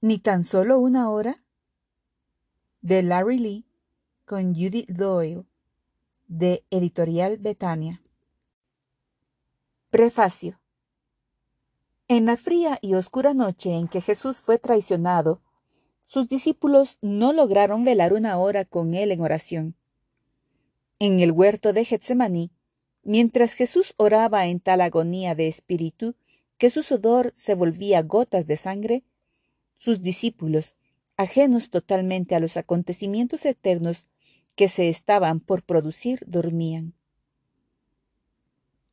Ni tan solo una hora. De Larry Lee con Judith Doyle de Editorial Betania. Prefacio. En la fría y oscura noche en que Jesús fue traicionado, sus discípulos no lograron velar una hora con él en oración. En el huerto de Getsemaní, mientras Jesús oraba en tal agonía de espíritu que su sudor se volvía gotas de sangre, sus discípulos, ajenos totalmente a los acontecimientos eternos que se estaban por producir, dormían.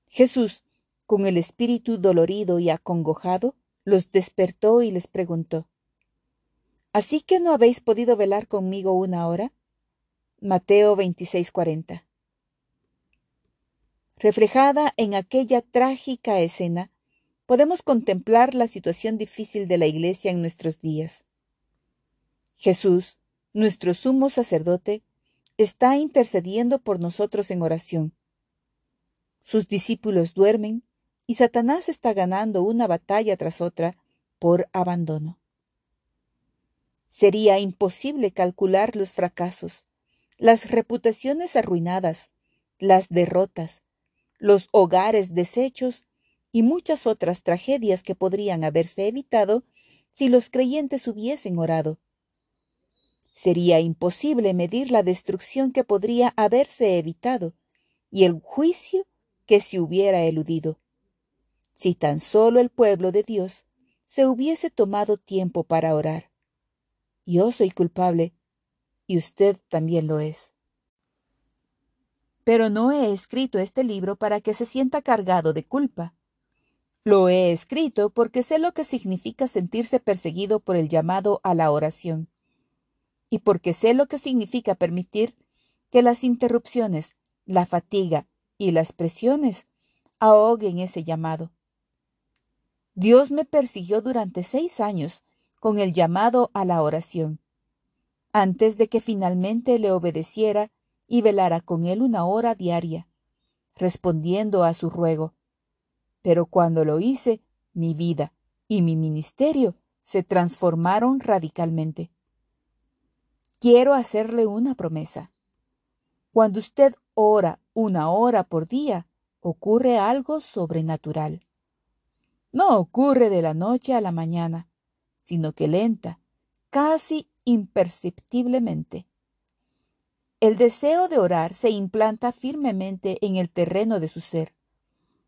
Jesús, con el espíritu dolorido y acongojado, los despertó y les preguntó, ¿Así que no habéis podido velar conmigo una hora? Mateo 26:40. Reflejada en aquella trágica escena, podemos contemplar la situación difícil de la Iglesia en nuestros días. Jesús, nuestro sumo sacerdote, está intercediendo por nosotros en oración. Sus discípulos duermen y Satanás está ganando una batalla tras otra por abandono. Sería imposible calcular los fracasos, las reputaciones arruinadas, las derrotas, los hogares deshechos y muchas otras tragedias que podrían haberse evitado si los creyentes hubiesen orado. Sería imposible medir la destrucción que podría haberse evitado y el juicio que se hubiera eludido, si tan solo el pueblo de Dios se hubiese tomado tiempo para orar. Yo soy culpable y usted también lo es. Pero no he escrito este libro para que se sienta cargado de culpa. Lo he escrito porque sé lo que significa sentirse perseguido por el llamado a la oración, y porque sé lo que significa permitir que las interrupciones, la fatiga y las presiones ahoguen ese llamado. Dios me persiguió durante seis años con el llamado a la oración, antes de que finalmente le obedeciera y velara con él una hora diaria, respondiendo a su ruego. Pero cuando lo hice, mi vida y mi ministerio se transformaron radicalmente. Quiero hacerle una promesa. Cuando usted ora una hora por día, ocurre algo sobrenatural. No ocurre de la noche a la mañana, sino que lenta, casi imperceptiblemente. El deseo de orar se implanta firmemente en el terreno de su ser,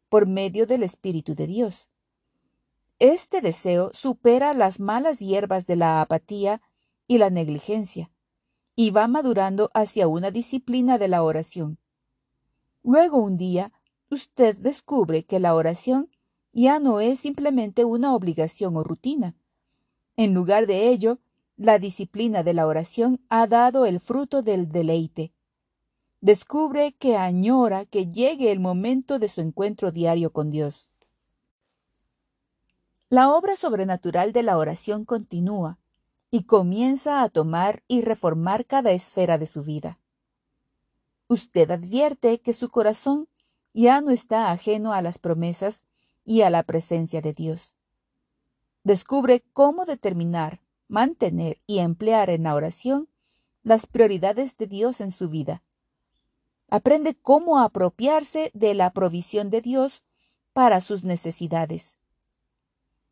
por medio del Espíritu de Dios. Este deseo supera las malas hierbas de la apatía y la negligencia, y va madurando hacia una disciplina de la oración. Luego un día, usted descubre que la oración ya no es simplemente una obligación o rutina. En lugar de ello, la disciplina de la oración ha dado el fruto del deleite. Descubre que añora que llegue el momento de su encuentro diario con Dios. La obra sobrenatural de la oración continúa y comienza a tomar y reformar cada esfera de su vida. Usted advierte que su corazón ya no está ajeno a las promesas y a la presencia de Dios. Descubre cómo determinar mantener y emplear en la oración las prioridades de Dios en su vida. Aprende cómo apropiarse de la provisión de Dios para sus necesidades.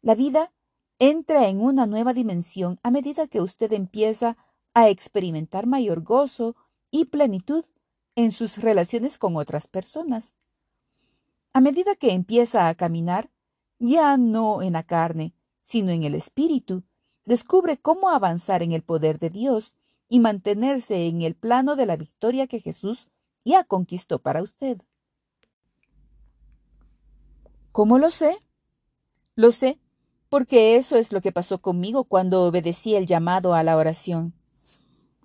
La vida entra en una nueva dimensión a medida que usted empieza a experimentar mayor gozo y plenitud en sus relaciones con otras personas. A medida que empieza a caminar, ya no en la carne, sino en el espíritu, descubre cómo avanzar en el poder de Dios y mantenerse en el plano de la victoria que Jesús ya conquistó para usted. ¿Cómo lo sé? Lo sé porque eso es lo que pasó conmigo cuando obedecí el llamado a la oración.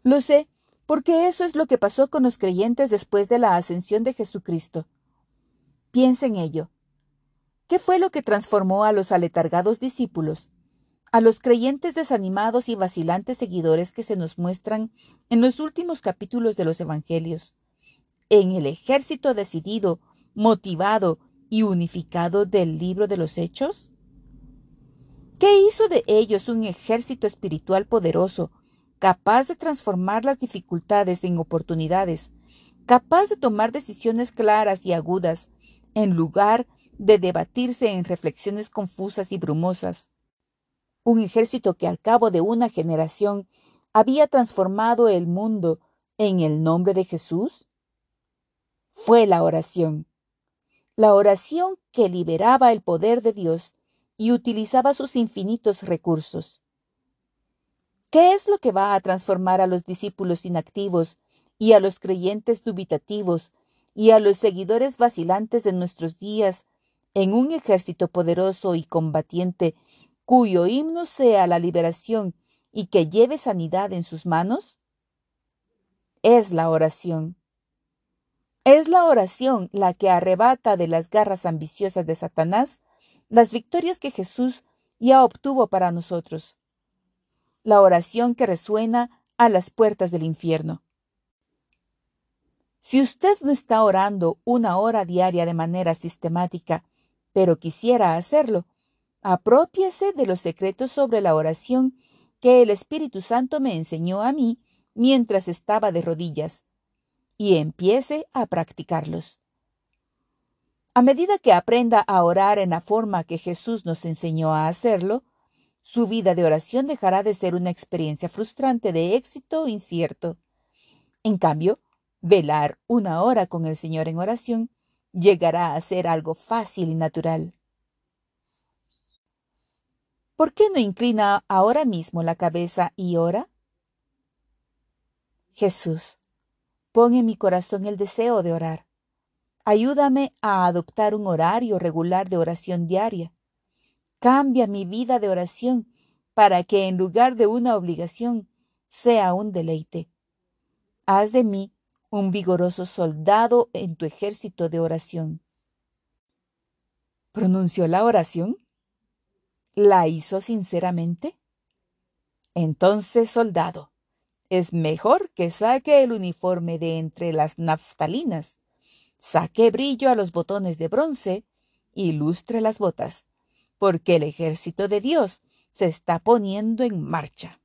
Lo sé porque eso es lo que pasó con los creyentes después de la ascensión de Jesucristo. Piensa en ello. ¿Qué fue lo que transformó a los aletargados discípulos a los creyentes desanimados y vacilantes seguidores que se nos muestran en los últimos capítulos de los Evangelios, en el ejército decidido, motivado y unificado del libro de los Hechos? ¿Qué hizo de ellos un ejército espiritual poderoso, capaz de transformar las dificultades en oportunidades, capaz de tomar decisiones claras y agudas, en lugar de debatirse en reflexiones confusas y brumosas? Un ejército que al cabo de una generación había transformado el mundo en el nombre de Jesús? Fue la oración. La oración que liberaba el poder de Dios y utilizaba sus infinitos recursos. ¿Qué es lo que va a transformar a los discípulos inactivos y a los creyentes dubitativos y a los seguidores vacilantes de nuestros días en un ejército poderoso y combatiente cuyo himno sea la liberación y que lleve sanidad en sus manos? Es la oración. Es la oración la que arrebata de las garras ambiciosas de Satanás las victorias que Jesús ya obtuvo para nosotros. La oración que resuena a las puertas del infierno. Si usted no está orando una hora diaria de manera sistemática, pero quisiera hacerlo, apropiese de los secretos sobre la oración que el Espíritu Santo me enseñó a mí mientras estaba de rodillas, y empiece a practicarlos. A medida que aprenda a orar en la forma que Jesús nos enseñó a hacerlo, su vida de oración dejará de ser una experiencia frustrante de éxito incierto. En cambio, velar una hora con el Señor en oración llegará a ser algo fácil y natural. ¿Por qué no inclina ahora mismo la cabeza y ora? Jesús, pon en mi corazón el deseo de orar. Ayúdame a adoptar un horario regular de oración diaria. Cambia mi vida de oración para que en lugar de una obligación sea un deleite. Haz de mí un vigoroso soldado en tu ejército de oración. ¿Pronunció la oración? ¿La hizo sinceramente? Entonces, soldado, es mejor que saque el uniforme de entre las naftalinas, saque brillo a los botones de bronce y lustre las botas, porque el ejército de Dios se está poniendo en marcha.